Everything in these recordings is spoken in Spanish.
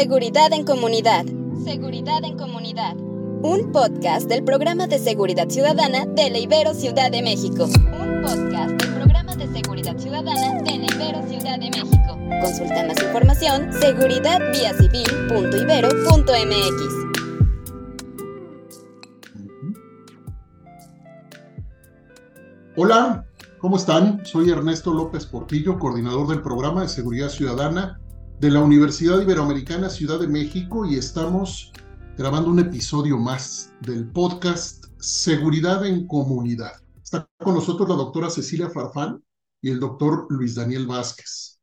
Seguridad en Comunidad. Seguridad en Comunidad. Un podcast del programa de seguridad ciudadana de la Ibero Ciudad de México. Un podcast del programa de seguridad ciudadana de la Ibero Ciudad de México. Consulta más información seguridadviacivil.ibero.mx. Hola, ¿cómo están? Soy Ernesto López Portillo, coordinador del programa de seguridad ciudadana de la Universidad Iberoamericana Ciudad de México y estamos grabando un episodio más del podcast Seguridad en Comunidad. Está con nosotros la doctora Cecilia Farfán y el doctor Luis Daniel Vázquez.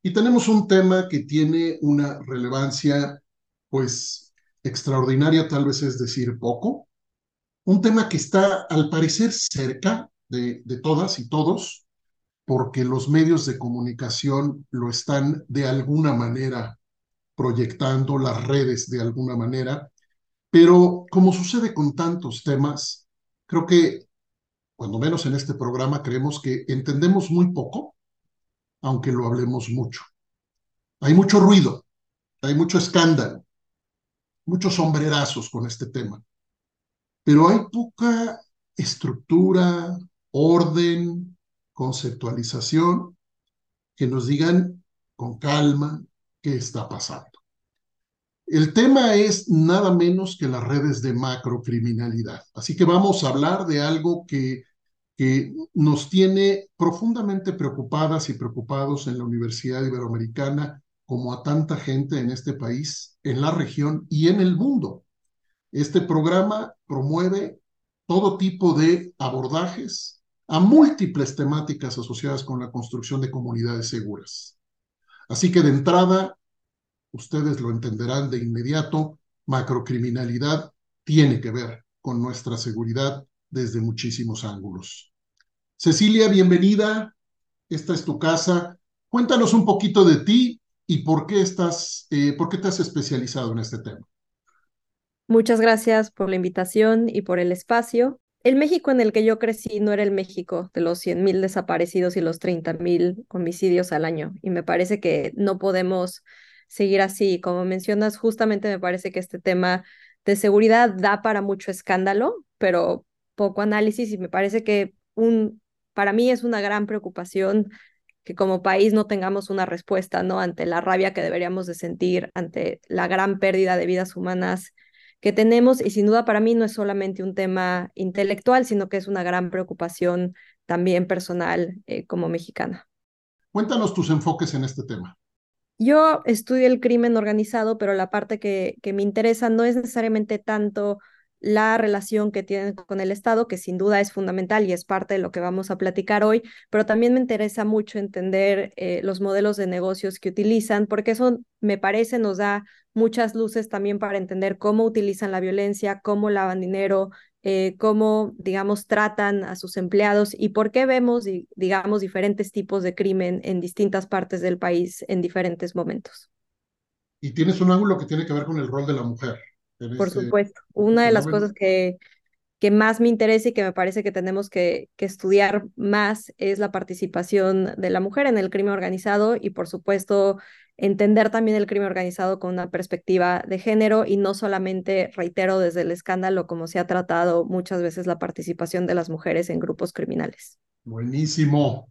Y tenemos un tema que tiene una relevancia, pues, extraordinaria, tal vez es decir poco. Un tema que está, al parecer, cerca de, de todas y todos, porque los medios de comunicación lo están de alguna manera proyectando, las redes de alguna manera, pero como sucede con tantos temas, creo que, cuando menos en este programa, creemos que entendemos muy poco, aunque lo hablemos mucho. Hay mucho ruido, hay mucho escándalo, muchos sombrerazos con este tema, pero hay poca estructura, orden, conceptualización, que nos digan con calma qué está pasando. El tema es nada menos que las redes de macrocriminalidad. Así que vamos a hablar de algo que, que nos tiene profundamente preocupadas y preocupados en la Universidad Iberoamericana, como a tanta gente en este país, en la región y en el mundo. Este programa promueve todo tipo de abordajes a múltiples temáticas asociadas con la construcción de comunidades seguras. Así que de entrada, ustedes lo entenderán de inmediato, macrocriminalidad tiene que ver con nuestra seguridad desde muchísimos ángulos. Cecilia, bienvenida. Esta es tu casa. Cuéntanos un poquito de ti y por qué estás, eh, por qué te has especializado en este tema. Muchas gracias por la invitación y por el espacio el México en el que yo crecí no era el México de los 100.000 desaparecidos y los 30.000 homicidios al año. Y me parece que no podemos seguir así. Como mencionas, justamente me parece que este tema de seguridad da para mucho escándalo, pero poco análisis y me parece que un, para mí es una gran preocupación que como país no tengamos una respuesta, ¿no? Ante la rabia que deberíamos de sentir, ante la gran pérdida de vidas humanas que tenemos y sin duda para mí no es solamente un tema intelectual, sino que es una gran preocupación también personal eh, como mexicana. Cuéntanos tus enfoques en este tema. Yo estudio el crimen organizado, pero la parte que, que me interesa no es necesariamente tanto la relación que tienen con el Estado, que sin duda es fundamental y es parte de lo que vamos a platicar hoy, pero también me interesa mucho entender eh, los modelos de negocios que utilizan, porque eso me parece nos da muchas luces también para entender cómo utilizan la violencia, cómo lavan dinero, eh, cómo, digamos, tratan a sus empleados y por qué vemos, digamos, diferentes tipos de crimen en distintas partes del país en diferentes momentos. Y tienes un ángulo que tiene que ver con el rol de la mujer. Por supuesto. Una de las cosas que, que más me interesa y que me parece que tenemos que, que, estudiar más es la participación de la mujer en el crimen organizado y, por supuesto, entender también el crimen organizado con una perspectiva de género y no solamente, reitero, desde el escándalo, como se ha tratado muchas veces la participación de las mujeres en grupos criminales. Buenísimo.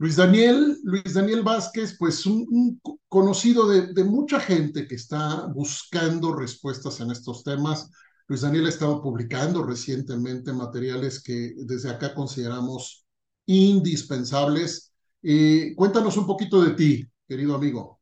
Luis Daniel, Luis Daniel Vázquez, pues un, conocido de, mucha gente que está buscando respuestas en estos temas. Luis Daniel ha estado publicando recientemente materiales que desde acá consideramos indispensables. Eh, cuéntanos un poquito de ti, querido amigo.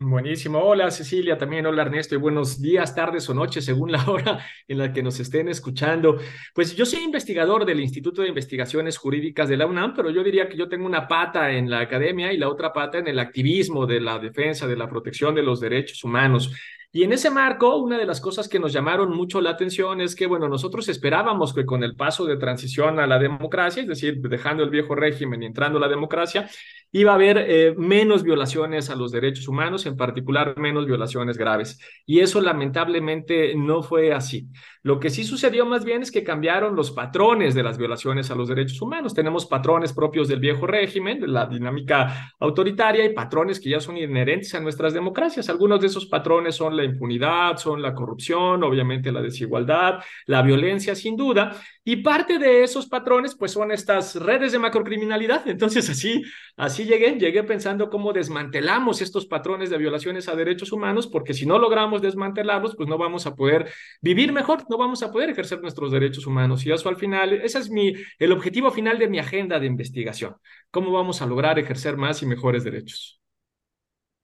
Buenísimo. Hola Cecilia, también hola Ernesto y buenos días, tardes o noches según la hora en la que nos estén escuchando. Pues yo soy investigador del Instituto de Investigaciones Jurídicas de la UNAM, pero yo diría que yo tengo una pata en la academia y la otra pata en el activismo de la defensa, de la protección de los derechos humanos. Y en ese marco, una de las cosas que nos llamaron mucho la atención es que, bueno, nosotros esperábamos que con el paso de transición a la democracia, es decir, dejando el viejo régimen y entrando a la democracia, iba a haber eh, menos violaciones a los derechos humanos, en particular menos violaciones graves. Y eso lamentablemente no fue así. Lo que sí sucedió más bien es que cambiaron los patrones de las violaciones a los derechos humanos. Tenemos patrones propios del viejo régimen, de la dinámica autoritaria y patrones que ya son inherentes a nuestras democracias. Algunos de esos patrones son la impunidad, son la corrupción, obviamente la desigualdad, la violencia sin duda. Y parte de esos patrones pues son estas redes de macrocriminalidad. Entonces así, así llegué, llegué pensando cómo desmantelamos estos patrones de violaciones a derechos humanos, porque si no logramos desmantelarlos, pues no vamos a poder vivir mejor no vamos a poder ejercer nuestros derechos humanos. Y eso al final, ese es mi, el objetivo final de mi agenda de investigación. ¿Cómo vamos a lograr ejercer más y mejores derechos?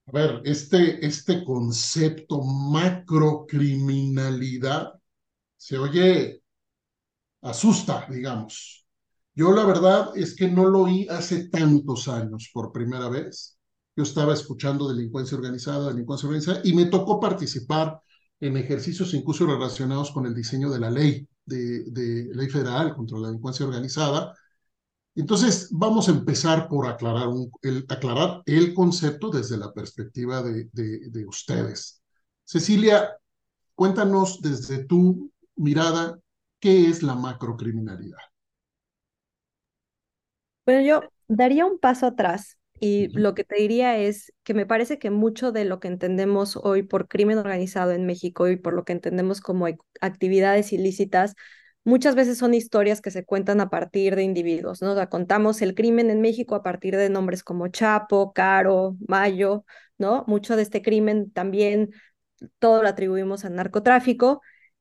A ver, este, este concepto macrocriminalidad se oye, asusta, digamos. Yo la verdad es que no lo oí hace tantos años por primera vez. Yo estaba escuchando delincuencia organizada, delincuencia organizada, y me tocó participar en ejercicios incluso relacionados con el diseño de la ley, de, ley federal contra la delincuencia organizada. Entonces, vamos a empezar por aclarar, el, concepto desde la perspectiva de, de ustedes. Cecilia, cuéntanos desde tu mirada, ¿qué es la macrocriminalidad? Bueno, yo daría un paso atrás y lo que te diría es que me parece que mucho de lo que entendemos hoy por crimen organizado en México y por lo que entendemos como actividades ilícitas, muchas veces son historias que se cuentan a partir de individuos, ¿no? O sea, contamos el crimen en México a partir de nombres como Chapo, Caro, Mayo, ¿no? Mucho de este crimen también todo lo atribuimos al narcotráfico.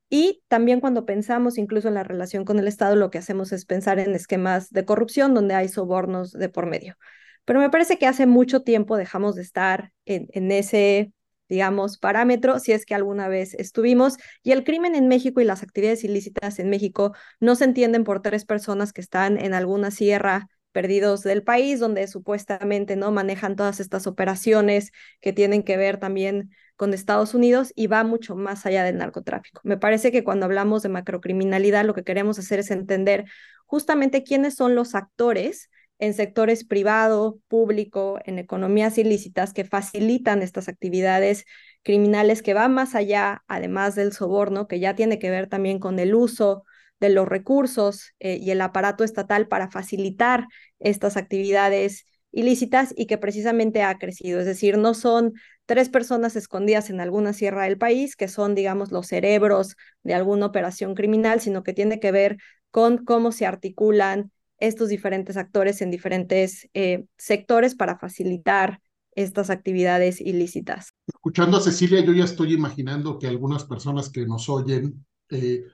Y también cuando pensamos incluso en la relación con el Estado, lo que hacemos es pensar en esquemas de corrupción donde hay sobornos de por medio. Pero me parece que hace mucho tiempo dejamos de estar en, en ese, digamos, parámetro, si es que alguna vez estuvimos. Y el crimen en México y las actividades ilícitas en México no se entienden por tres personas que están en alguna sierra perdidos del país, donde supuestamente no manejan todas estas operaciones que tienen que ver también con Estados Unidos y va mucho más allá del narcotráfico. Me parece que cuando hablamos de macrocriminalidad, lo que queremos hacer es entender justamente quiénes son los actores en sectores privado, público, en economías ilícitas que facilitan estas actividades criminales que van más allá, además del soborno, que ya tiene que ver también con el uso de los recursos eh, y el aparato estatal para facilitar estas actividades ilícitas y que precisamente ha crecido. Es decir, no son tres personas escondidas en alguna sierra del país que son, digamos, los cerebros de alguna operación criminal, sino que tiene que ver con cómo se articulan estos diferentes actores en diferentes eh, sectores para facilitar estas actividades ilícitas. Escuchando a Cecilia, yo ya estoy imaginando que algunas personas que nos oyen eh,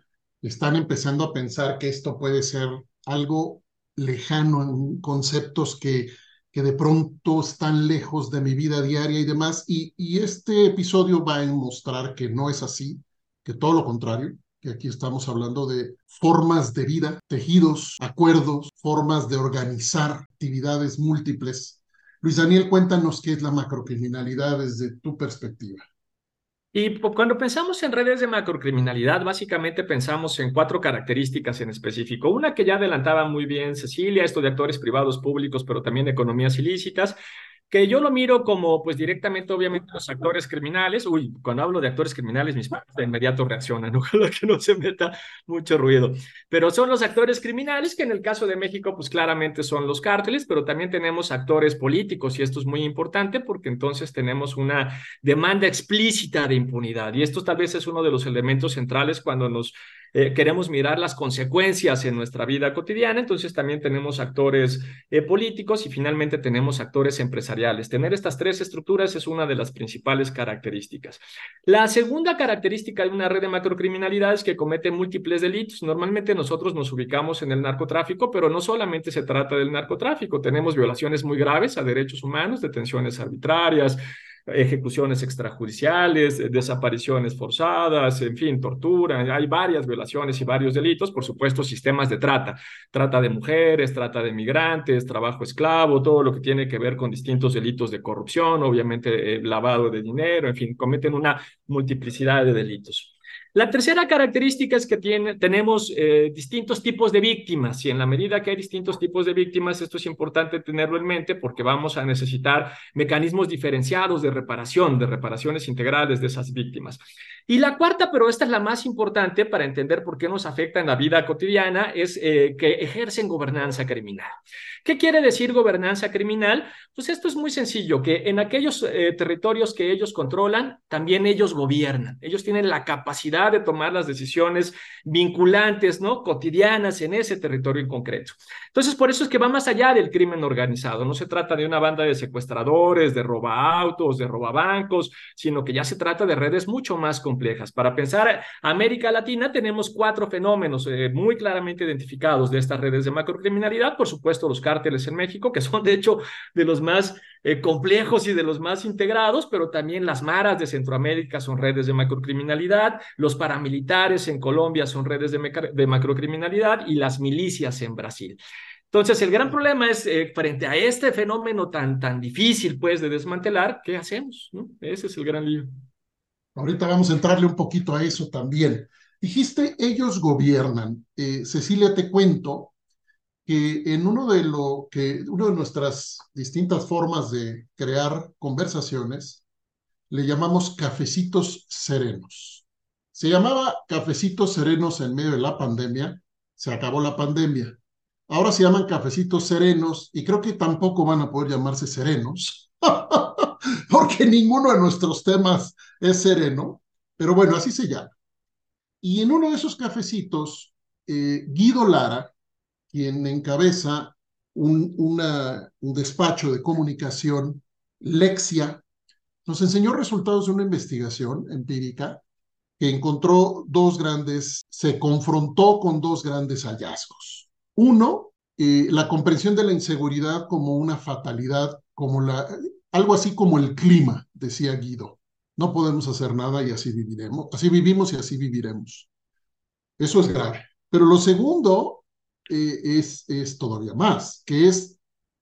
están empezando a pensar que esto puede ser algo lejano en conceptos que, que de pronto están lejos de mi vida diaria y demás. Y, y este episodio va a mostrar que no es así, que todo lo contrario, que aquí estamos hablando de formas de vida, tejidos, acuerdos, formas de organizar actividades múltiples. Luis Daniel, cuéntanos qué es la macrocriminalidad desde tu perspectiva. Y cuando pensamos en redes de macrocriminalidad, básicamente pensamos en cuatro características en específico. Una que ya adelantaba muy bien Cecilia, esto de actores privados públicos, pero también economías ilícitas que yo lo miro como, pues directamente, obviamente, los actores criminales. Uy, cuando hablo de actores criminales, mis padres de inmediato reaccionan, ojalá que no se meta mucho ruido. Pero son los actores criminales, que en el caso de México, pues claramente son los cárteles, pero también tenemos actores políticos, y esto es muy importante porque entonces tenemos una demanda explícita de impunidad. Y esto tal vez es uno de los elementos centrales cuando nos eh, queremos mirar las consecuencias en nuestra vida cotidiana, entonces también tenemos actores eh, políticos y finalmente tenemos actores empresariales. Tener estas tres estructuras es una de las principales características. La segunda característica de una red de macrocriminalidad es que comete múltiples delitos. Normalmente nosotros nos ubicamos en el narcotráfico, pero no solamente se trata del narcotráfico, tenemos violaciones muy graves a derechos humanos, detenciones arbitrarias, ejecuciones extrajudiciales, eh, desapariciones forzadas, en fin, tortura, hay varias violaciones y varios delitos, por supuesto, sistemas de trata, trata de mujeres, trata de migrantes, trabajo esclavo, todo lo que tiene que ver con distintos delitos de corrupción, obviamente eh, lavado de dinero, en fin, cometen una multiplicidad de delitos. La tercera característica es que tiene, tenemos eh, distintos tipos de víctimas y en la medida que hay distintos tipos de víctimas, esto es importante tenerlo en mente porque vamos a necesitar mecanismos diferenciados de reparación, de reparaciones integrales de esas víctimas. Y la cuarta, pero esta es la más importante para entender por qué nos afecta en la vida cotidiana, es eh, que ejercen gobernanza criminal. ¿Qué quiere decir gobernanza criminal? Pues esto es muy sencillo, que en aquellos eh, territorios que ellos controlan, también ellos gobiernan. Ellos tienen la capacidad de tomar las decisiones vinculantes, ¿no? Cotidianas en ese territorio en concreto. Entonces, por eso es que va más allá del crimen organizado. No se trata de una banda de secuestradores, de roba autos, de roba bancos, sino que ya se trata de redes mucho más complejas. Para pensar América Latina, tenemos cuatro fenómenos eh, muy claramente identificados de estas redes de macrocriminalidad. Por supuesto, los cárteles en México, que son de hecho de los más eh, complejos y de los más integrados, pero también las maras de Centroamérica son redes de macrocriminalidad, los paramilitares en Colombia son redes de, macrocriminalidad y las milicias en Brasil. Entonces, el gran problema es, eh, frente a este fenómeno tan, tan difícil, pues, de desmantelar, ¿qué hacemos? Ese es el gran lío. Ahorita vamos a entrarle un poquito a eso también. Dijiste, ellos gobiernan. Eh, Cecilia, te cuento que en uno de, lo que, uno de nuestras distintas formas de crear conversaciones, le llamamos cafecitos serenos. Se llamaba cafecitos serenos en medio de la pandemia, se acabó la pandemia. Ahora se llaman cafecitos serenos y creo que tampoco van a poder llamarse serenos, porque ninguno de nuestros temas es sereno, pero bueno, así se llama. Y en uno de esos cafecitos, eh, Guido Lara, quien encabeza un, un despacho de comunicación, Lexia, nos enseñó resultados de una investigación empírica que encontró dos grandes, se confrontó con dos grandes hallazgos. Uno, eh, la comprensión de la inseguridad como una fatalidad, como la, algo así como el clima, decía Guido. No podemos hacer nada y así viviremos, así vivimos y así viviremos. Eso es grave. Pero lo segundo eh, es, es todavía más, que es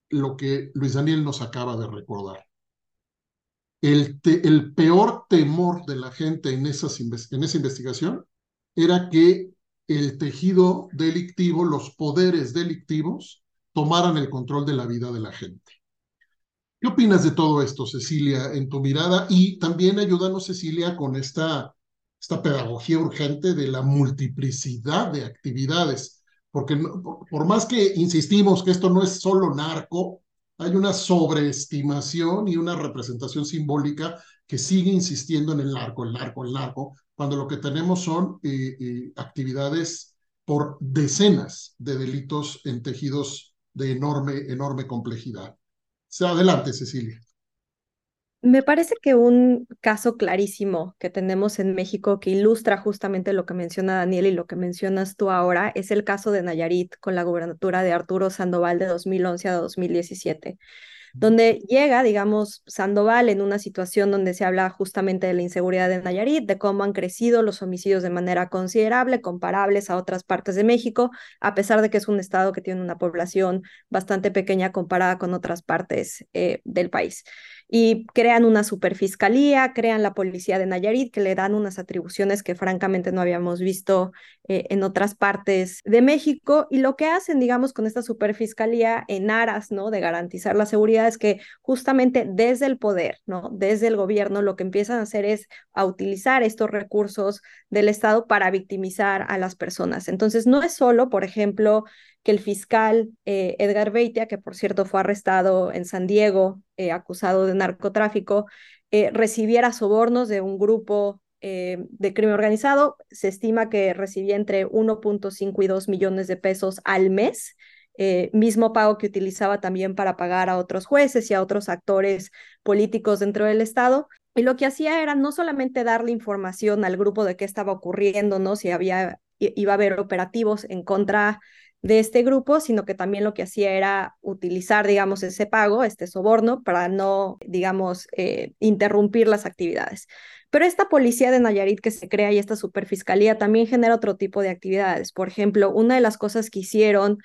lo que Luis Daniel nos acaba de recordar el, el peor temor de la gente en, esas, en esa investigación era que el tejido delictivo, los poderes delictivos, tomaran el control de la vida de la gente. ¿Qué opinas de todo esto, Cecilia, en tu mirada? Y también ayúdanos, Cecilia, con esta, esta pedagogía urgente de la multiplicidad de actividades, porque por más que insistimos que esto no es solo narco, hay una sobreestimación y una representación simbólica que sigue insistiendo en el narco, el narco, el narco, cuando lo que tenemos son eh, eh, actividades por decenas de delitos en tejidos de enorme, enorme complejidad. Adelante, Cecilia. Me parece que un caso clarísimo que tenemos en México que ilustra justamente lo que menciona Daniel y lo que mencionas tú ahora es el caso de Nayarit con la gubernatura de Arturo Sandoval de 2011 a 2017 donde llega, digamos, Sandoval en una situación donde se habla justamente de la inseguridad de Nayarit, de cómo han crecido los homicidios de manera considerable, comparables a otras partes de México, a pesar de que es un estado que tiene una población bastante pequeña comparada con otras partes eh, del país y crean una superfiscalía, crean la policía de Nayarit, que le dan unas atribuciones que francamente no habíamos visto eh, en otras partes de México. Y lo que hacen, digamos, con esta superfiscalía en aras, ¿no? De garantizar la seguridad es que justamente desde el poder, ¿no? Desde el gobierno, lo que empiezan a hacer es a utilizar estos recursos del Estado para victimizar a las personas. Entonces, no es solo, por ejemplo, que el fiscal eh, Edgar Beitia, que por cierto fue arrestado en San Diego, eh, acusado de narcotráfico, eh, recibiera sobornos de un grupo de crimen organizado. Se estima que recibía entre 1.5 y 2 millones de pesos al mes. mismo pago que utilizaba también para pagar a otros jueces y a otros actores políticos dentro del Estado. Y lo que hacía era no solamente darle información al grupo de qué estaba ocurriendo, ¿no? Si había, iba a haber operativos en contra de este grupo, sino que también lo que hacía era utilizar, digamos, ese pago, este soborno, para no, digamos, eh, interrumpir las actividades. Pero esta policía de Nayarit que se crea y esta superfiscalía también genera otro tipo de actividades. Por ejemplo, una de las cosas que hicieron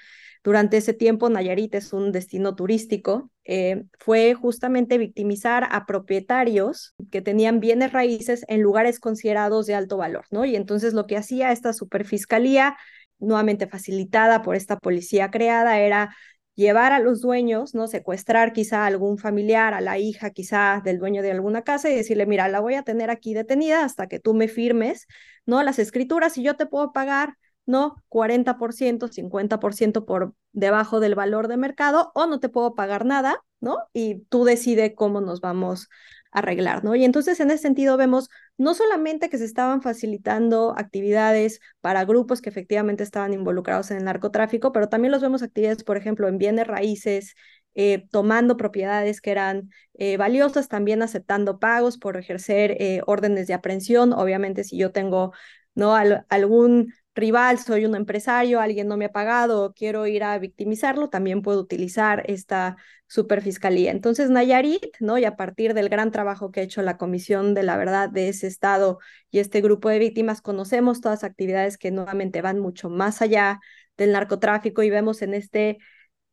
durante ese tiempo Nayarit es un destino turístico, eh, fue justamente victimizar a propietarios que tenían bienes raíces en lugares considerados de alto valor, ¿no? Y entonces lo que hacía esta superfiscalía, nuevamente facilitada por esta policía creada, era llevar a los dueños, ¿no? Secuestrar quizá a algún familiar, a la hija quizá del dueño de alguna casa y decirle, mira, la voy a tener aquí detenida hasta que tú me firmes, ¿no? Las escrituras y yo te puedo pagar, ¿no? 40%, 50% por debajo del valor de mercado o no te puedo pagar nada, ¿no? Y tú decides cómo nos vamos arreglar, ¿no? Y entonces en ese sentido vemos no solamente que se estaban facilitando actividades para grupos que efectivamente estaban involucrados en el narcotráfico, pero también los vemos actividades, por ejemplo, en bienes raíces, eh, tomando propiedades que eran eh, valiosas, también aceptando pagos por ejercer eh, órdenes de aprehensión. Obviamente, si yo tengo ¿no? algún rival, soy un empresario, alguien no me ha pagado, quiero ir a victimizarlo, también puedo utilizar esta superfiscalía. Entonces, Nayarit, ¿no? Y a partir del gran trabajo que ha hecho la Comisión de la Verdad de ese estado y este grupo de víctimas, conocemos todas actividades que nuevamente van mucho más allá del narcotráfico y vemos en este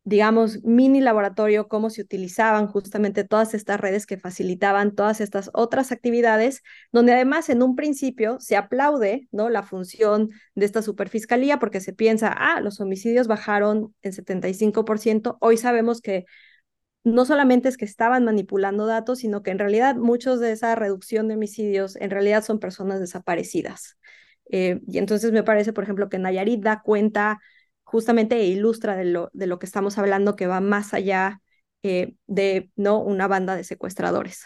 digamos, mini laboratorio, cómo se utilizaban justamente todas estas redes que facilitaban todas estas otras actividades, donde además en un principio se aplaude, ¿no? La función de esta superfiscalía porque se piensa, ah, los homicidios bajaron en 75%, hoy sabemos que no solamente es que estaban manipulando datos, sino que en realidad muchos de esa reducción de homicidios en realidad son personas desaparecidas. Eh, y entonces me parece, por ejemplo, que Nayarit da cuenta justamente ilustra de lo, de lo que estamos hablando que va más allá eh, de ¿no? una banda de secuestradores.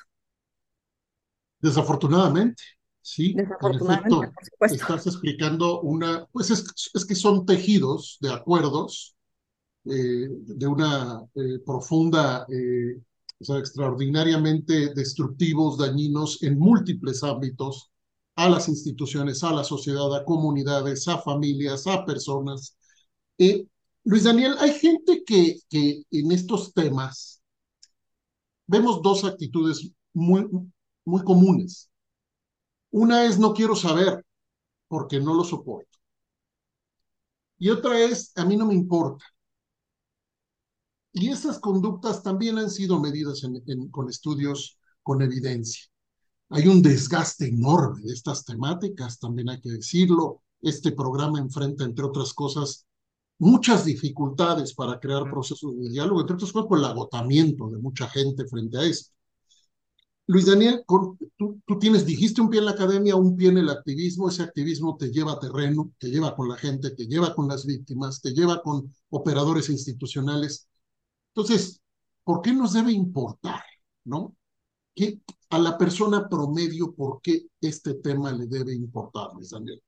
Desafortunadamente, sí. Desafortunadamente, Estás explicando una, pues es, es, que son tejidos de acuerdos eh, de una eh, profunda, o sea, extraordinariamente destructivos, dañinos en múltiples ámbitos a las instituciones, a la sociedad, a comunidades, a familias, a personas, eh, Luis Daniel, hay gente que, en estos temas vemos dos actitudes muy, muy comunes. Una es no quiero saber porque no lo soporto. Y otra es a mí no me importa. Y esas conductas también han sido medidas con estudios con evidencia. Hay un desgaste enorme de estas temáticas, también hay que decirlo. Este programa enfrenta, entre otras cosas, muchas dificultades para crear procesos de diálogo, entre otras cosas por el agotamiento de mucha gente frente a esto. Luis Daniel, tú, tú, tienes, dijiste un pie en la academia, un pie en el activismo, ese activismo te lleva a terreno, te lleva con la gente, te lleva con las víctimas, te lleva con operadores institucionales. Entonces, ¿por qué nos debe importar, no? ¿Qué, a la persona promedio, ¿por qué este tema le debe importar, Luis Daniel?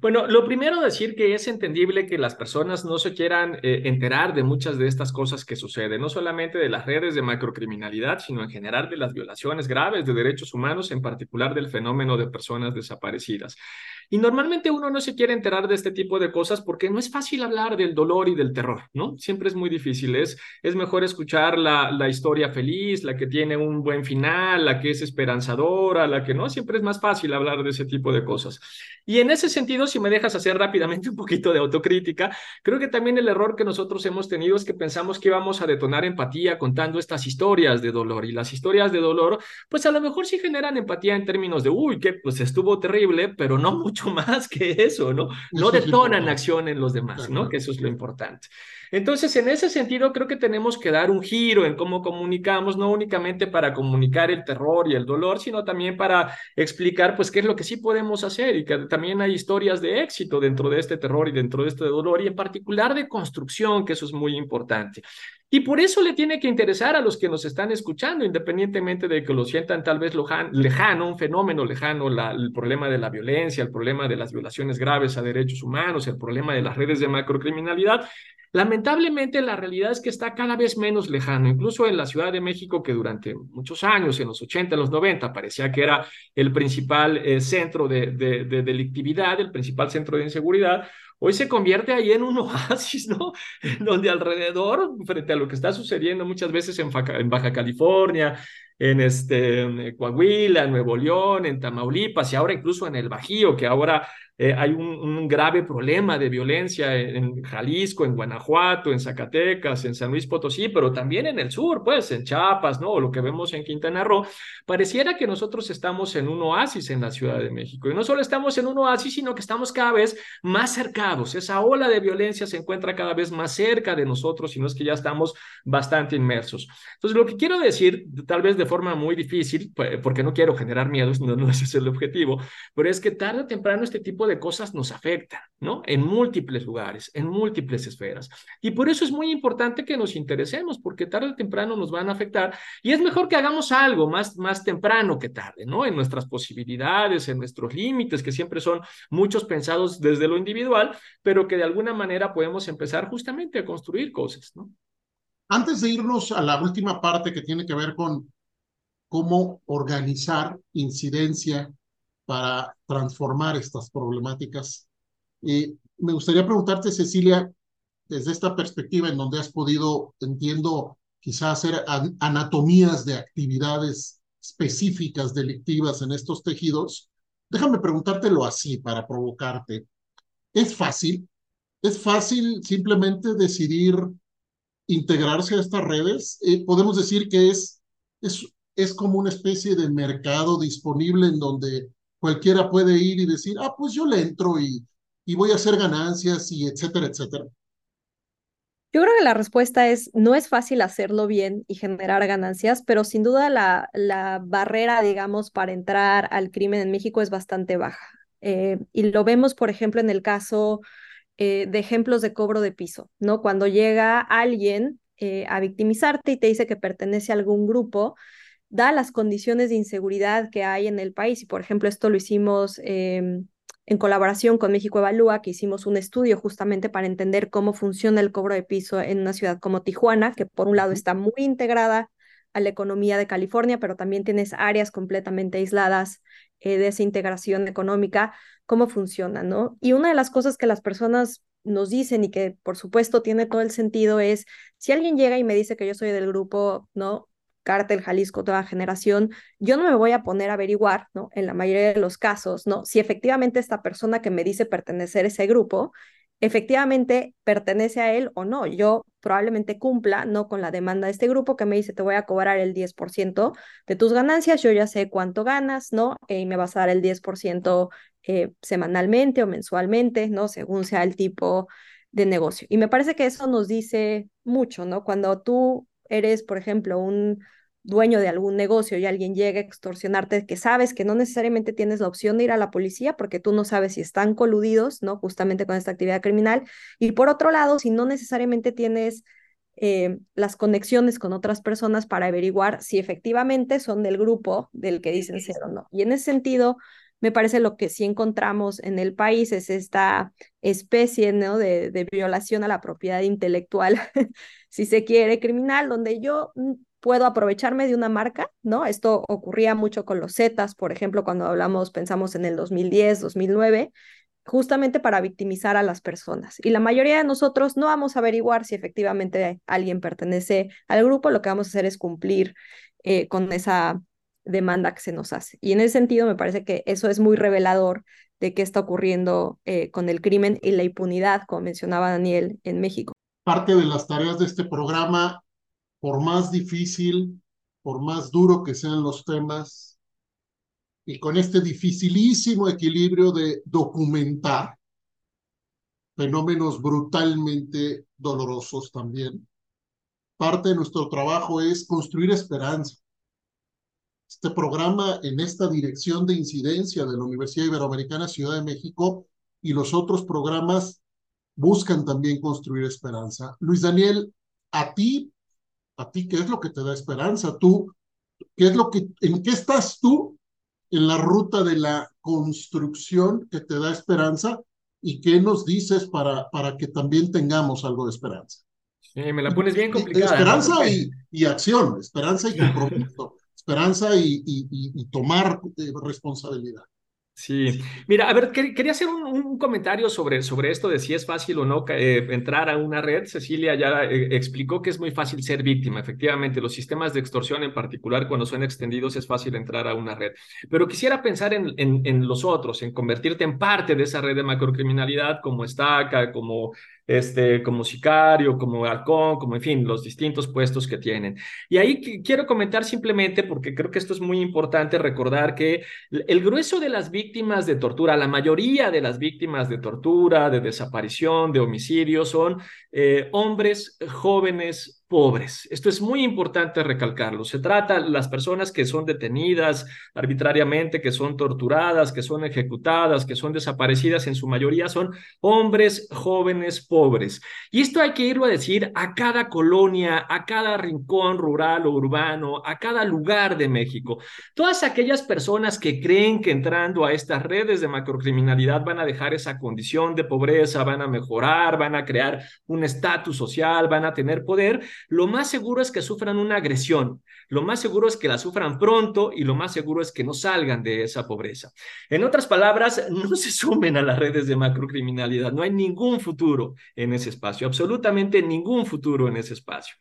Bueno, lo primero decir que es entendible que las personas no se quieran eh, enterar de muchas de estas cosas que suceden, no solamente de las redes de macrocriminalidad, sino en general de las violaciones graves de derechos humanos, en particular del fenómeno de personas desaparecidas. Y normalmente uno no se quiere enterar de este tipo de cosas porque no es fácil hablar del dolor y del terror, ¿no? Siempre es muy difícil. Es, es mejor escuchar la, la historia feliz, la que tiene un buen final, la que es esperanzadora, la que no. Siempre es más fácil hablar de ese tipo de cosas. Y en ese sentido, si me dejas hacer rápidamente un poquito de autocrítica, creo que también el error que nosotros hemos tenido es que pensamos que íbamos a detonar empatía contando estas historias de dolor. Y las historias de dolor, pues a lo mejor sí generan empatía en términos de, uy, que pues estuvo terrible, pero no mucho más que eso, ¿no? No detonan acción en los demás, ¿no? Que eso es lo importante. Entonces, en ese sentido, creo que tenemos que dar un giro en cómo comunicamos, no únicamente para comunicar el terror y el dolor, sino también para explicar, pues, qué es lo que sí podemos hacer y que también hay historias de éxito dentro de este terror y dentro de este dolor y en particular de construcción, que eso es muy importante. Y por eso le tiene que interesar a los que nos están escuchando, independientemente de que lo sientan tal vez lejano, un fenómeno lejano, el problema de la violencia, el problema de las violaciones graves a derechos humanos, el problema de las redes de macrocriminalidad. Lamentablemente, la realidad es que está cada vez menos lejano, incluso en la Ciudad de México, que durante muchos años, en los 80, en los 90, parecía que era el principal eh, centro de, de delictividad, el principal centro de inseguridad, hoy se convierte ahí en un oasis, ¿no? Donde alrededor, frente a lo que está sucediendo muchas veces en, Baja California, en este, Coahuila, en Nuevo León, en Tamaulipas y ahora incluso en el Bajío, que ahora eh, hay un, grave problema de violencia en, Jalisco, en Guanajuato, en Zacatecas, en San Luis Potosí, pero también en el sur, pues en Chiapas, ¿no? O lo que vemos en Quintana Roo, pareciera que nosotros estamos en un oasis en la Ciudad de México. Y no solo estamos en un oasis, sino que estamos cada vez más cercados. Esa ola de violencia se encuentra cada vez más cerca de nosotros, y no es que ya estamos bastante inmersos. Entonces, lo que quiero decir, tal vez de forma muy difícil, porque no quiero generar miedos, no, no ese es el objetivo, pero es que tarde o temprano este tipo de cosas nos afectan, ¿no? En múltiples lugares, en múltiples esferas. Y por eso es muy importante que nos interesemos, porque tarde o temprano nos van a afectar y es mejor que hagamos algo más, más temprano que tarde, ¿no? En nuestras posibilidades, en nuestros límites, que siempre son muchos pensados desde lo individual, pero que de alguna manera podemos empezar justamente a construir cosas, ¿no? Antes de irnos a la última parte que tiene que ver con cómo organizar incidencia para transformar estas problemáticas. Y me gustaría preguntarte, Cecilia, desde esta perspectiva en donde has podido, entiendo, quizás hacer anatomías de actividades específicas delictivas en estos tejidos, déjame preguntártelo así para provocarte. ¿Es fácil? ¿Es fácil simplemente decidir integrarse a estas redes? Eh, podemos decir que es, es, es como una especie de mercado disponible en donde cualquiera puede ir y decir, ah, pues yo le entro y, y voy a hacer ganancias y etcétera, etcétera? Yo creo que la respuesta es, no es fácil hacerlo bien y generar ganancias, pero sin duda la, la barrera, digamos, para entrar al crimen en México es bastante baja. Eh, y lo vemos, por ejemplo, en el caso eh, de ejemplos de cobro de piso, ¿no? Cuando llega alguien eh, a victimizarte y te dice que pertenece a algún grupo, da las condiciones de inseguridad que hay en el país. Y por ejemplo, esto lo hicimos em, en colaboración con México Evalúa, que hicimos un estudio justamente para entender cómo funciona el cobro de piso en una ciudad como Tijuana, que por un lado está muy integrada a la economía de California, pero también tienes áreas completamente aisladas eh, de esa integración económica, cómo funciona, ¿no? Y una de las cosas que las personas nos dicen y que por supuesto tiene todo el sentido es, si alguien llega y me dice que yo soy del grupo, ¿no? Cártel Jalisco Toda Generación, yo no me voy a poner a averiguar, ¿no? En la mayoría de los casos, ¿no? Si efectivamente esta persona que me dice pertenecer a ese grupo, efectivamente pertenece a él o no. Yo probablemente cumpla, ¿no? Con la demanda de este grupo que me dice, te voy a cobrar el 10% de tus ganancias, yo ya sé cuánto ganas, ¿no? Y me vas a dar el 10% eh, semanalmente o mensualmente, ¿no? Según sea el tipo de negocio. Y me parece que eso nos dice mucho, ¿no? Cuando tú eres, por ejemplo, un dueño de algún negocio y alguien llega a extorsionarte, que sabes que no necesariamente tienes la opción de ir a la policía porque tú no sabes si están coludidos, ¿no? Justamente con esta actividad criminal. Y por otro lado, si no necesariamente tienes eh, las conexiones con otras personas para averiguar si efectivamente son del grupo del que dicen ser o no. Y en ese sentido, me parece lo que sí encontramos en el país es esta especie ¿no? de, violación a la propiedad intelectual, si se quiere, criminal, donde yo mm, puedo aprovecharme de una marca, ¿no? Esto ocurría mucho con los Zetas, por ejemplo, cuando hablamos, pensamos en el 2010, 2009, justamente para victimizar a las personas. Y la mayoría de nosotros no vamos a averiguar si efectivamente alguien pertenece al grupo, lo que vamos a hacer es cumplir eh, con esa demanda que se nos hace. Y en ese sentido me parece que eso es muy revelador de qué está ocurriendo eh, con el crimen y la impunidad, como mencionaba Daniel, en México. Parte de las tareas de este programa, por más difícil, por más duro que sean los temas, y con este dificilísimo equilibrio de documentar fenómenos brutalmente dolorosos también, parte de nuestro trabajo es construir esperanza este programa en esta dirección de incidencia de la Universidad Iberoamericana Ciudad de México y los otros programas buscan también construir esperanza. Luis Daniel, a ti, a ti, ¿qué es lo que te da esperanza? Tú, ¿qué es lo que, en qué estás tú en la ruta de la construcción que te da esperanza? ¿Y qué nos dices para, para que también tengamos algo de esperanza? me la pones bien complicada. Esperanza y, y acción, esperanza y compromiso esperanza y, tomar eh, responsabilidad. Sí, mira, a ver, quería hacer un, comentario sobre, sobre esto de si es fácil o no eh, entrar a una red. Cecilia ya eh, explicó que es muy fácil ser víctima. Efectivamente, los sistemas de extorsión en particular, cuando son extendidos, es fácil entrar a una red. Pero quisiera pensar en, en, en los otros, en convertirte en parte de esa red de macrocriminalidad como estaca, como este, como sicario, como halcón, como en fin, los distintos puestos que tienen. Y ahí quiero comentar simplemente, porque creo que esto es muy importante, recordar que el grueso de las víctimas de tortura, la mayoría de las víctimas de tortura, de desaparición, de homicidio, son eh, hombres jóvenes pobres. Esto es muy importante recalcarlo. Se trata de las personas que son detenidas arbitrariamente, que son torturadas, que son ejecutadas, que son desaparecidas, en su mayoría son hombres jóvenes pobres. Y esto hay que irlo a decir a cada colonia, a cada rincón rural o urbano, a cada lugar de México. Todas aquellas personas que creen que entrando a estas redes de macrocriminalidad van a dejar esa condición de pobreza, van a mejorar, van a crear un estatus social, van a tener poder, lo más seguro es que sufran una agresión, lo más seguro es que la sufran pronto y lo más seguro es que no salgan de esa pobreza. En otras palabras, no se sumen a las redes de macrocriminalidad, no hay ningún futuro en ese espacio, absolutamente ningún futuro en ese espacio.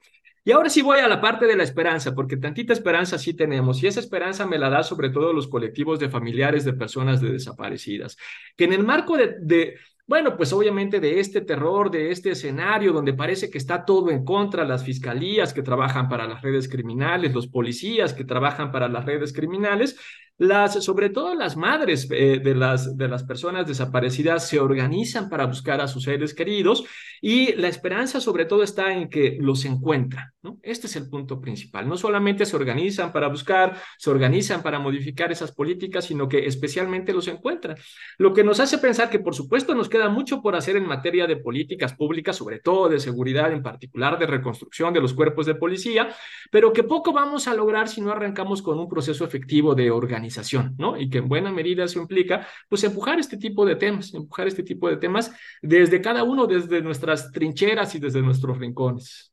Y ahora sí voy a la parte de la esperanza, porque tantita esperanza sí tenemos, y esa esperanza me la da sobre todo los colectivos de familiares de personas de desaparecidas, que en el marco de, de, bueno, pues obviamente de este terror, de este escenario donde parece que está todo en contra, las fiscalías que trabajan para las redes criminales, los policías que trabajan para las redes criminales, las, sobre todo las madres eh, de, las, de las personas desaparecidas se organizan para buscar a sus seres queridos y la esperanza sobre todo está en que los encuentran. ¿no? Este es el punto principal. No solamente se organizan para buscar, se organizan para modificar esas políticas, sino que especialmente los encuentran. Lo que nos hace pensar que por supuesto nos queda mucho por hacer en materia de políticas públicas, sobre todo de seguridad, en particular de reconstrucción de los cuerpos de policía, pero que poco vamos a lograr si no arrancamos con un proceso efectivo de organización organización, ¿no? Y que en buena medida eso implica, pues, empujar este tipo de temas, empujar este tipo de temas desde cada uno, desde nuestras trincheras y desde nuestros rincones.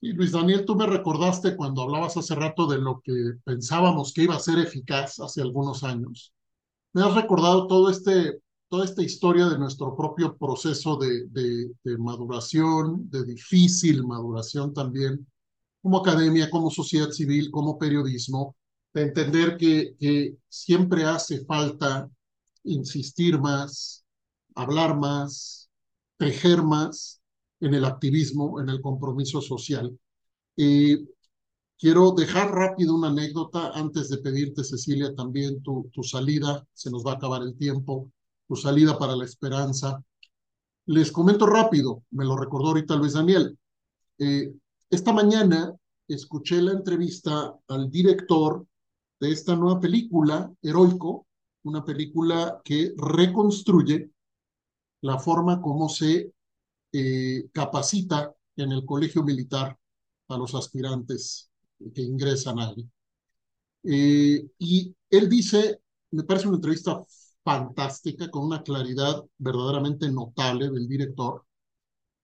Y Luis Daniel, tú me recordaste cuando hablabas hace rato de lo que pensábamos que iba a ser eficaz hace algunos años. Me has recordado todo este, toda esta historia de nuestro propio proceso de, de, de maduración, de difícil maduración también, como academia, como sociedad civil, como periodismo, de entender que, que siempre hace falta insistir más, hablar más, tejer más en el activismo, en el compromiso social. Quiero dejar rápido una anécdota antes de pedirte, Cecilia, también tu, tu salida, se nos va a acabar el tiempo, tu salida para la esperanza. Les comento rápido, me lo recordó ahorita Luis Daniel. Eh, esta mañana escuché la entrevista al director de esta nueva película, Heroico, una película que reconstruye la forma como se eh, capacita en el colegio militar a los aspirantes que ingresan ahí. Eh, y él dice, me parece una entrevista fantástica, con una claridad verdaderamente notable del director,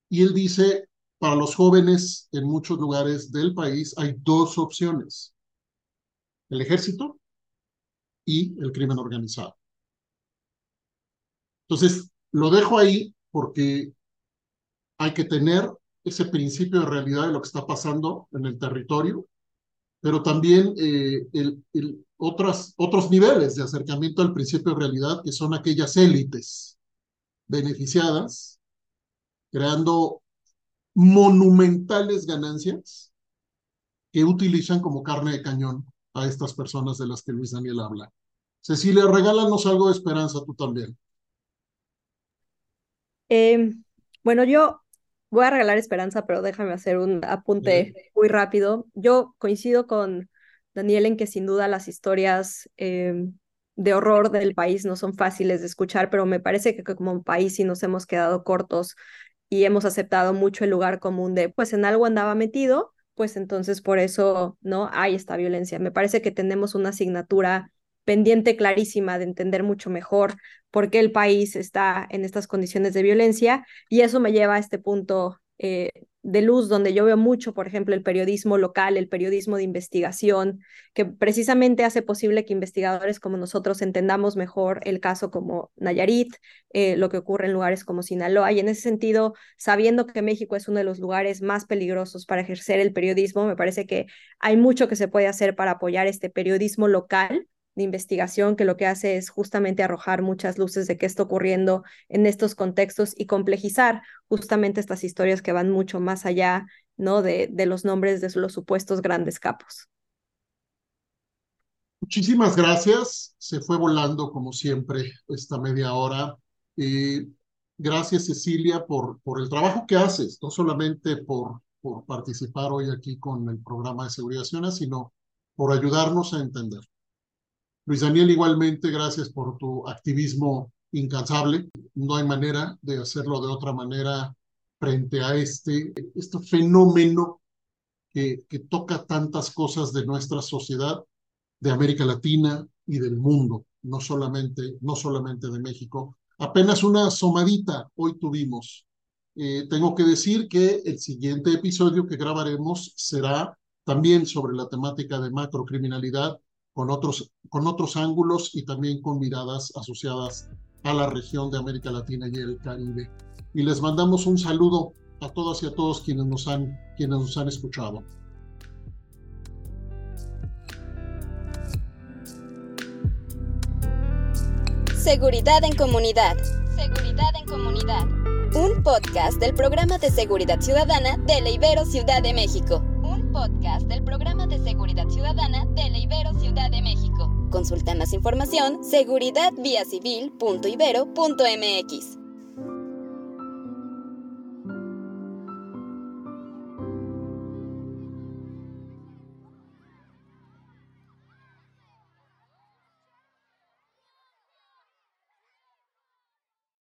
y él dice, para los jóvenes en muchos lugares del país hay dos opciones el ejército y el crimen organizado. Entonces, lo dejo ahí porque hay que tener ese principio de realidad de lo que está pasando en el territorio, pero también eh, el, otras, otros niveles de acercamiento al principio de realidad, que son aquellas élites beneficiadas, creando monumentales ganancias que utilizan como carne de cañón a estas personas de las que Luis Daniel habla. Cecilia, regálanos algo de esperanza tú también. Em, bueno, yo voy a regalar esperanza, pero déjame hacer un apunte muy rápido. Yo coincido con Daniel en que sin duda las historias em, de horror del país no son fáciles de escuchar, pero me parece que como país sí nos hemos quedado cortos y hemos aceptado mucho el lugar común de, pues en algo andaba metido pues entonces por eso no hay esta violencia. Me parece que tenemos una asignatura pendiente clarísima de entender mucho mejor por qué el país está en estas condiciones de violencia y eso me lleva a este punto eh, de luz donde yo veo mucho, por ejemplo, el periodismo local, el periodismo de investigación, que precisamente hace posible que investigadores como nosotros entendamos mejor el caso como Nayarit, eh, lo que ocurre en lugares como Sinaloa. Y en ese sentido, sabiendo que México es uno de los lugares más peligrosos para ejercer el periodismo, me parece que hay mucho que se puede hacer para apoyar este periodismo local de investigación que lo que hace es justamente arrojar muchas luces de qué está ocurriendo en estos contextos y complejizar justamente estas historias que van mucho más allá ¿no? de, de los nombres de los supuestos grandes capos. Muchísimas gracias. Se fue volando como siempre esta media hora. y gracias Cecilia por, por el trabajo que haces, no solamente por, por participar hoy aquí con el programa de seguridad sino por ayudarnos a entender. Luis Daniel, igualmente, gracias por tu activismo incansable. No hay manera de hacerlo de otra manera frente a este, este fenómeno que, toca tantas cosas de nuestra sociedad, de América Latina y del mundo, no solamente, no solamente de México. Apenas una somadita hoy tuvimos. Eh, tengo que decir que el siguiente episodio que grabaremos será también sobre la temática de macrocriminalidad con otros, con otros ángulos y también con miradas asociadas a la región de América Latina y el Caribe. Y les mandamos un saludo a todas y a todos quienes nos han, quienes nos han escuchado. Seguridad en Comunidad. Seguridad en Comunidad. Un podcast del programa de seguridad ciudadana de la Ibero Ciudad de México podcast del Programa de Seguridad Ciudadana de la Ibero Ciudad de México. Consulta más información seguridadviacivil.ibero.mx.